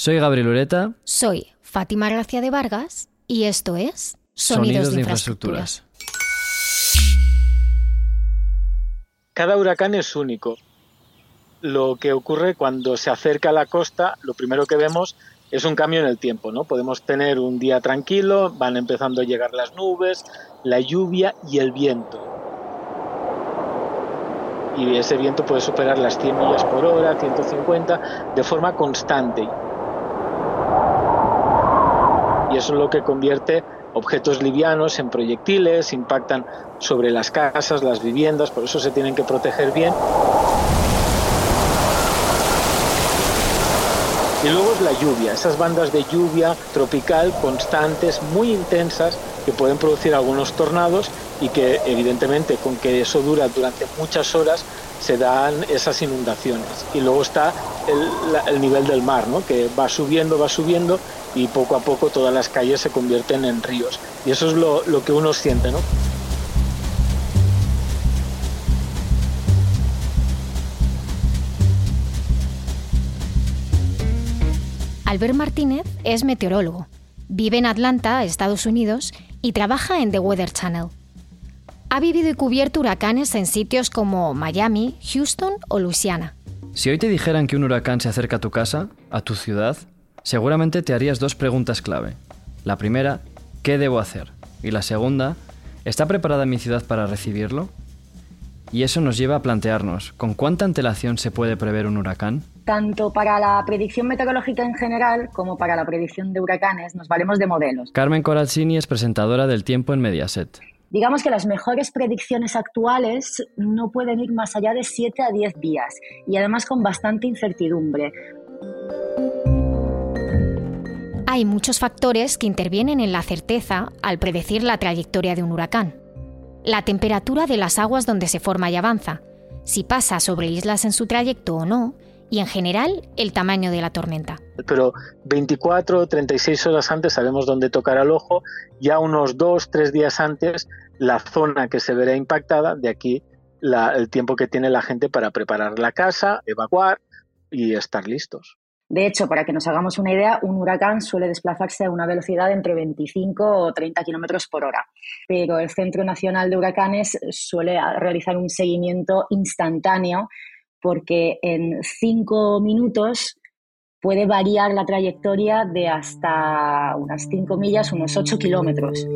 Soy Gabriel Ureta. Soy Fátima Gracia de Vargas y esto es Sonidos, de, infraestructuras. Cada huracán es único. Lo que ocurre cuando se acerca a la costa, lo primero que vemos es un cambio en el tiempo, ¿no? Podemos tener un día tranquilo, van empezando a llegar las nubes, la lluvia y el viento. Y ese viento puede superar las 100 millas por hora, 150, de forma constante. Y eso es lo que convierte objetos livianos en proyectiles, impactan sobre las casas, las viviendas, por eso se tienen que proteger bien. Y luego es la lluvia, esas bandas de lluvia tropical constantes, muy intensas, que pueden producir algunos tornados y que evidentemente con que eso dura durante muchas horas se dan esas inundaciones. Y luego está el, el nivel del mar, ¿no? que va subiendo, va subiendo y poco a poco todas las calles se convierten en ríos. Y eso es lo, lo que uno siente, ¿no? Albert Martínez es meteorólogo. Vive en Atlanta, Estados Unidos, y trabaja en The Weather Channel. Ha vivido y cubierto huracanes en sitios como Miami, Houston o Louisiana. Si hoy te dijeran que un huracán se acerca a tu casa, a tu ciudad, seguramente te harías dos preguntas clave. La primera, ¿qué debo hacer? Y la segunda, ¿está preparada mi ciudad para recibirlo? Y eso nos lleva a plantearnos, ¿con cuánta antelación se puede prever un huracán? Tanto para la predicción meteorológica en general como para la predicción de huracanes nos valemos de modelos. Carmen Corazzini es presentadora del Tiempo en Mediaset. Digamos que las mejores predicciones actuales no pueden ir más allá de 7 a 10 días y además con bastante incertidumbre. Hay muchos factores que intervienen en la certeza al predecir la trayectoria de un huracán la temperatura de las aguas donde se forma y avanza, si pasa sobre islas en su trayecto o no, y en general el tamaño de la tormenta. Pero 24 o 36 horas antes sabemos dónde tocar el ojo, ya unos 2 3 días antes la zona que se verá impactada, de aquí el tiempo que tiene la gente para preparar la casa, evacuar y estar listos. De hecho, para que nos hagamos una idea, un huracán suele desplazarse a una velocidad de entre 25 o 30 kilómetros por hora. Pero el Centro Nacional de Huracanes suele realizar un seguimiento instantáneo porque en cinco minutos puede variar la trayectoria de hasta unas 5 millas, unos 8 kilómetros.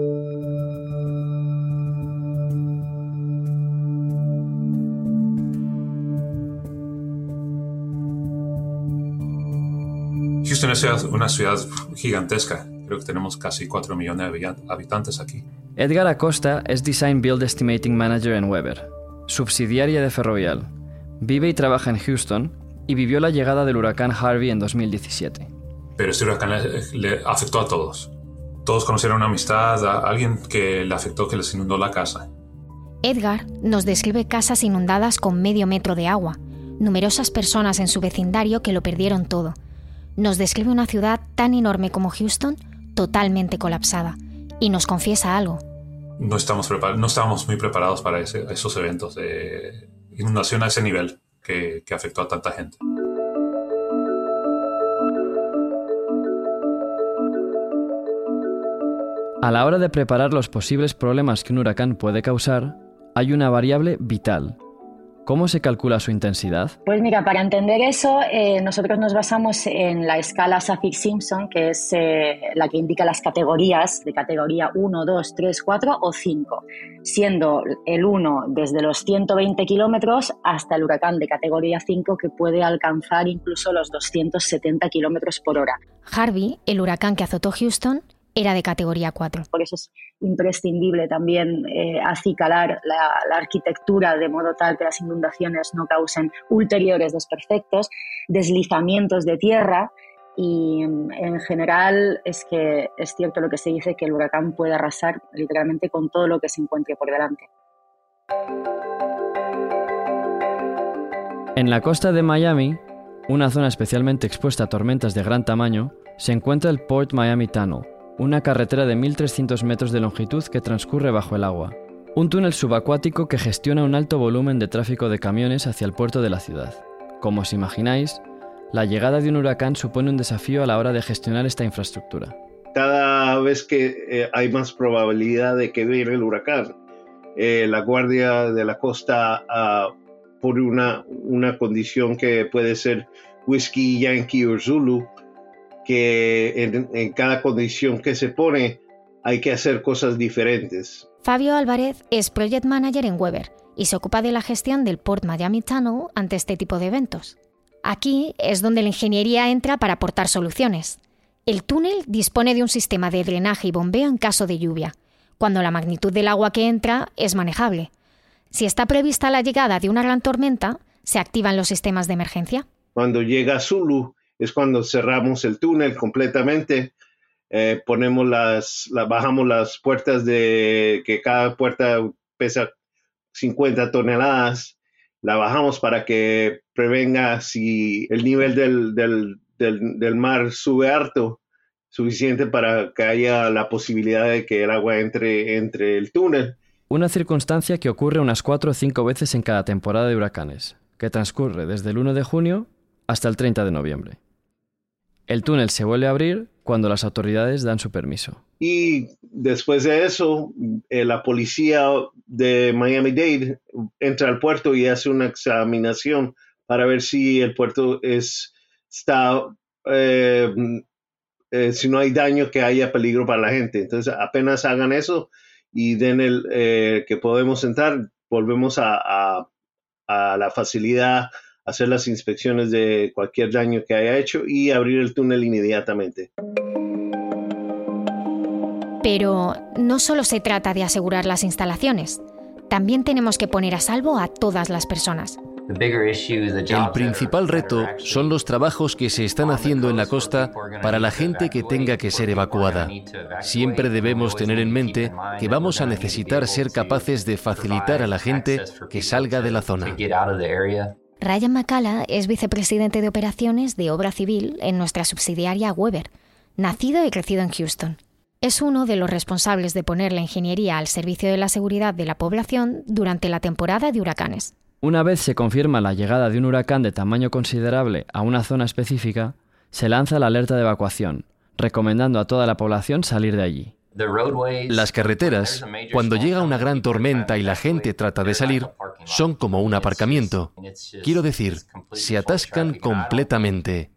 Houston es una ciudad gigantesca. Creo que tenemos casi 4 millones de habitantes aquí. Edgar Acosta es Design Build Estimating Manager en Weber, subsidiaria de Ferrovial. Vive y trabaja en Houston y vivió la llegada del huracán Harvey en 2017. Pero este huracán le, afectó a todos. Todos conocieron una amistad, a alguien que le afectó, que les inundó la casa. Edgar nos describe casas inundadas con medio metro de agua, numerosas personas en su vecindario que lo perdieron todo nos describe una ciudad tan enorme como Houston totalmente colapsada y nos confiesa algo. No estamos, no estábamos muy preparados para esos eventos de inundación a ese nivel que, que afectó a tanta gente. A la hora de preparar los posibles problemas que un huracán puede causar, hay una variable vital, ¿Cómo se calcula su intensidad? Pues mira, para entender eso, eh, nosotros nos basamos en la escala Saffir-Simpson, que es eh, la que indica las categorías de categoría 1, 2, 3, 4 o 5, siendo el 1 desde los 120 kilómetros hasta el huracán de categoría 5 que puede alcanzar incluso los 270 kilómetros por hora. Harvey, el huracán que azotó Houston, era de categoría 4. Por eso es imprescindible también eh, acicalar la, arquitectura de modo tal que las inundaciones no causen ulteriores desperfectos, deslizamientos de tierra y en general es que es cierto lo que se dice que el huracán puede arrasar literalmente con todo lo que se encuentre por delante. En la costa de Miami, una zona especialmente expuesta a tormentas de gran tamaño, se encuentra el Port Miami Tunnel, una carretera de 1.300 metros de longitud que transcurre bajo el agua. Un túnel subacuático que gestiona un alto volumen de tráfico de camiones hacia el puerto de la ciudad. Como os imagináis, La llegada de un huracán supone un desafío a la hora de gestionar esta infraestructura. Cada vez que eh, hay más probabilidad de que venga el huracán, eh, la Guardia de la Costa uh, por una, una condición que puede ser whisky, yankee o zulu, que en, en cada condición que se pone hay que hacer cosas diferentes. Fabio Álvarez es Project Manager en Weber y se ocupa de la gestión del Port Miami Tunnel ante este tipo de eventos. Aquí es donde la ingeniería entra para aportar soluciones. El túnel dispone de un sistema de drenaje y bombeo en caso de lluvia, cuando la magnitud del agua que entra es manejable. Si está prevista la llegada de una gran tormenta, se activan los sistemas de emergencia. Cuando llega Zulu es cuando cerramos el túnel completamente, eh, ponemos las, bajamos las puertas de que cada puerta pesa 50 toneladas, la bajamos para que prevenga si el nivel del, del, del, mar sube harto, suficiente para que haya la posibilidad de que el agua entre, entre el túnel. Una circunstancia que ocurre unas cuatro o cinco veces en cada temporada de huracanes, que transcurre desde el 1 de junio hasta el 30 de noviembre. El túnel se vuelve a abrir cuando las autoridades dan su permiso. Y después de eso, eh, la policía de Miami-Dade entra al puerto y hace una examinación para ver si el puerto es, está, eh, eh, si no hay daño que haya peligro para la gente. Entonces, apenas hagan eso y den el que podemos entrar, volvemos a la facilidad hacer las inspecciones de cualquier daño que haya hecho y abrir el túnel inmediatamente. Pero no solo se trata de asegurar las instalaciones, también tenemos que poner a salvo a todas las personas. El principal reto son los trabajos que se están haciendo en la costa para la gente que tenga que ser evacuada. Siempre debemos tener en mente que vamos a necesitar ser capaces de facilitar a la gente que salga de la zona. Ryan McCalla es vicepresidente de operaciones de obra civil en nuestra subsidiaria Weber, nacido y crecido en Houston. Es uno de los responsables de poner la ingeniería al servicio de la seguridad de la población durante la temporada de huracanes. Una vez se confirma la llegada de un huracán de tamaño considerable a una zona específica, se lanza la alerta de evacuación, recomendando a toda la población salir de allí. Las carreteras, cuando llega una gran tormenta y la gente trata de salir, son como un aparcamiento. Quiero decir, se atascan completamente.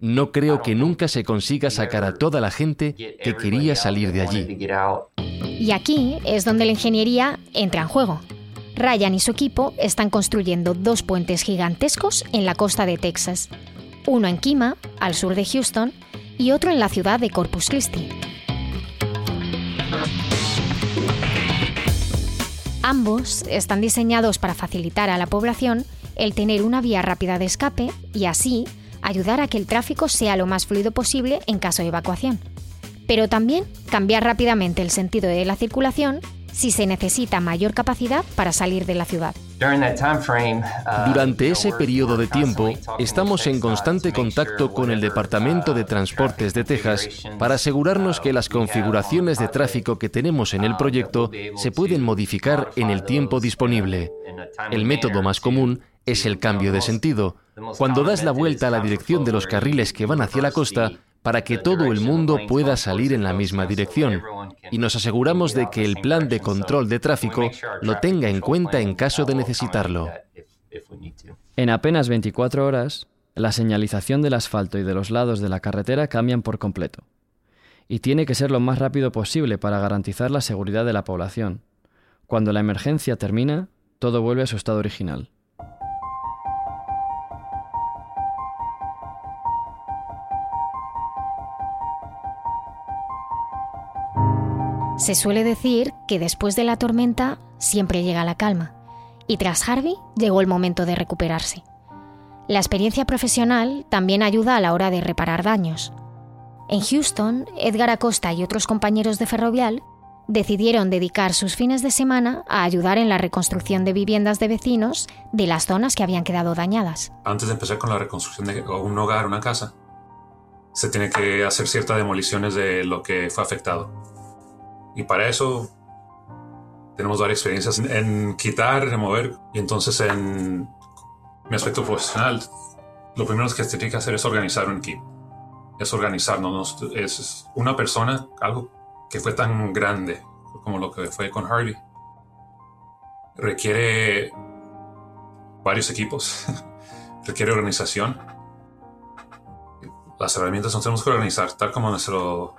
No creo que nunca se consiga sacar a toda la gente que quería salir de allí. Y aquí es donde la ingeniería entra en juego. Ryan y su equipo están construyendo dos puentes gigantescos en la costa de Texas. Uno en Kima, al sur de Houston, y otro en la ciudad de Corpus Christi. Ambos están diseñados para facilitar a la población el tener una vía rápida de escape y así ayudar a que el tráfico sea lo más fluido posible en caso de evacuación. Pero también cambiar rápidamente el sentido de la circulación si se necesita mayor capacidad para salir de la ciudad. Uh, Durante ese periodo de tiempo, estamos en constante contacto con el Departamento de Transportes de Texas para asegurarnos que las configuraciones de tráfico que tenemos en el proyecto se pueden modificar en el tiempo disponible. El método más común es el cambio de sentido. Cuando das la vuelta a la dirección de los carriles que van hacia la costa, para que todo el mundo pueda salir en la misma dirección y nos aseguramos de que el plan de control de tráfico lo tenga en cuenta en caso de necesitarlo. En apenas 24 horas, la señalización del asfalto y de los lados de la carretera cambian por completo. Y tiene que ser lo más rápido posible para garantizar la seguridad de la población. Cuando la emergencia termina, todo vuelve a su estado original. Se suele decir que después de la tormenta siempre llega la calma, y tras Harvey llegó el momento de recuperarse. La experiencia profesional también ayuda a la hora de reparar daños. En Houston, Edgar Acosta y otros compañeros de Ferrovial decidieron dedicar sus fines de semana a ayudar en la reconstrucción de viviendas de vecinos de las zonas que habían quedado dañadas. Antes de empezar con la reconstrucción de un hogar, una casa, se tiene que hacer ciertas demoliciones de lo que fue afectado. Y para eso tenemos varias experiencias en quitar, remover. Y entonces en mi aspecto profesional lo primero que se tiene que hacer es organizar un equipo. Es organizarnos. Es una persona, algo que fue tan grande como lo que fue con Harvey. Requiere varios equipos. requiere organización. Las herramientas nos tenemos que organizar, tal como nuestro,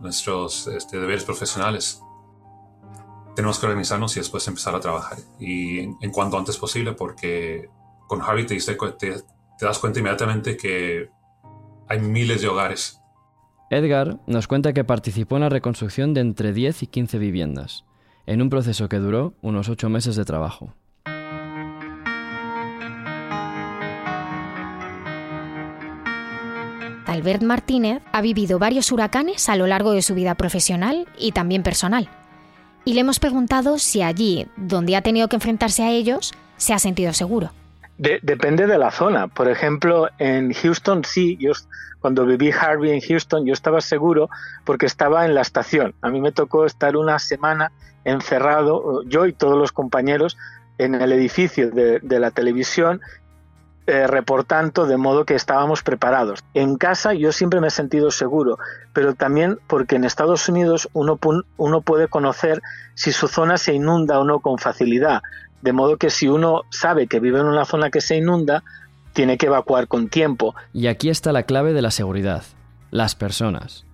nuestros este, deberes profesionales. Tenemos que organizarnos y después empezar a trabajar. Y en, cuanto antes posible, porque con Harvey te, te, te das cuenta inmediatamente que hay miles de hogares. Edgar nos cuenta que participó en la reconstrucción de entre 10 y 15 viviendas, en un proceso que duró unos 8 meses de trabajo. Albert Martínez ha vivido varios huracanes a lo largo de su vida profesional y también personal. Y le hemos preguntado si allí, donde ha tenido que enfrentarse a ellos, se ha sentido seguro depende de la zona. Por ejemplo, en Houston sí, yo cuando viví Harvey en Houston yo estaba seguro porque estaba en la estación. A mí me tocó estar una semana encerrado, yo y todos los compañeros, en el edificio de, la televisión eh, reportando de modo que estábamos preparados. En casa yo siempre me he sentido seguro, pero también porque en Estados Unidos uno, uno puede conocer si su zona se inunda o no con facilidad. De modo que si uno sabe que vive en una zona que se inunda, tiene que evacuar con tiempo. Y aquí está la clave de la seguridad, las personas.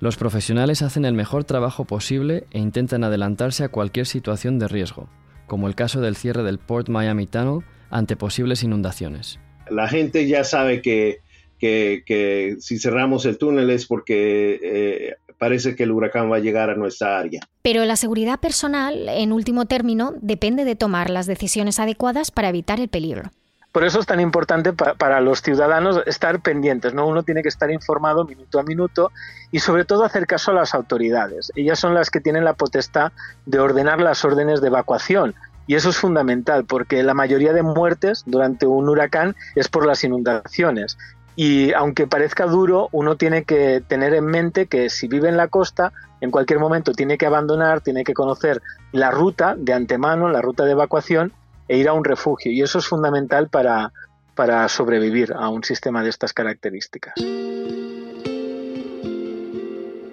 Los profesionales hacen el mejor trabajo posible e intentan adelantarse a cualquier situación de riesgo, como el caso del cierre del Port Miami Tunnel ante posibles inundaciones. La gente ya sabe que, que, si cerramos el túnel es porque eh, parece que el huracán va a llegar a nuestra área. Pero la seguridad personal, en último término, depende de tomar las decisiones adecuadas para evitar el peligro. Por eso es tan importante para, los ciudadanos estar pendientes, ¿no? Uno tiene que estar informado minuto a minuto y sobre todo hacer caso a las autoridades. Ellas son las que tienen la potestad de ordenar las órdenes de evacuación. Y eso es fundamental porque la mayoría de muertes durante un huracán es por las inundaciones. Y aunque parezca duro, uno tiene que tener en mente que si vive en la costa, en cualquier momento tiene que abandonar, tiene que conocer la ruta de antemano, la ruta de evacuación e ir a un refugio. Y eso es fundamental para, para sobrevivir a un sistema de estas características.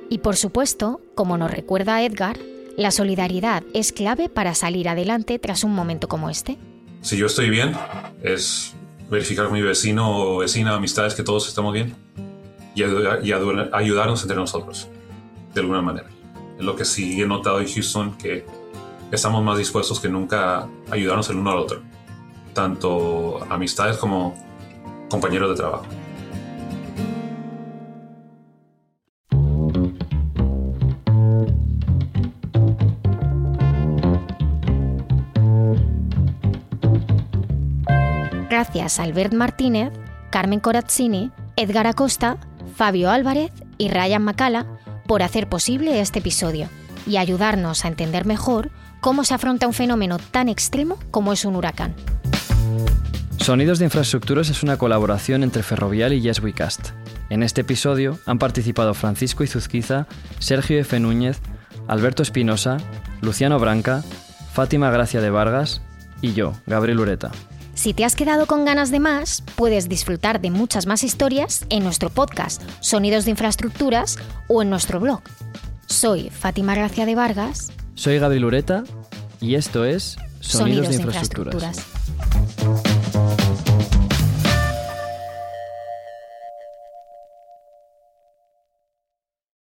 Y por supuesto, como nos recuerda Edgar, la solidaridad es clave para salir adelante tras un momento como este. Si yo estoy bien, es verificar con mi vecino o vecina, amistades, que todos estamos bien y, ayudarnos entre nosotros, de alguna manera. Es lo que sí he notado en Houston, que estamos más dispuestos que nunca a ayudarnos el uno al otro, tanto amistades como compañeros de trabajo. Gracias a Albert Martínez, Carmen Corazzini, Edgar Acosta, Fabio Álvarez y Ryan Macala por hacer posible este episodio y ayudarnos a entender mejor cómo se afronta un fenómeno tan extremo como es un huracán. Sonidos de Infraestructuras es una colaboración entre Ferrovial y Yes We Cast. En este episodio han participado Francisco Izuzquiza, Sergio F. Núñez, Alberto Espinosa, Luciano Branca, Fátima Gracia de Vargas y yo, Gabriel Ureta. Si te has quedado con ganas de más, puedes disfrutar de muchas más historias en nuestro podcast Sonidos de Infraestructuras o en nuestro blog. Soy Fátima Gracia de Vargas. Soy Gabriel Ureta y esto es Sonidos, de, infraestructuras.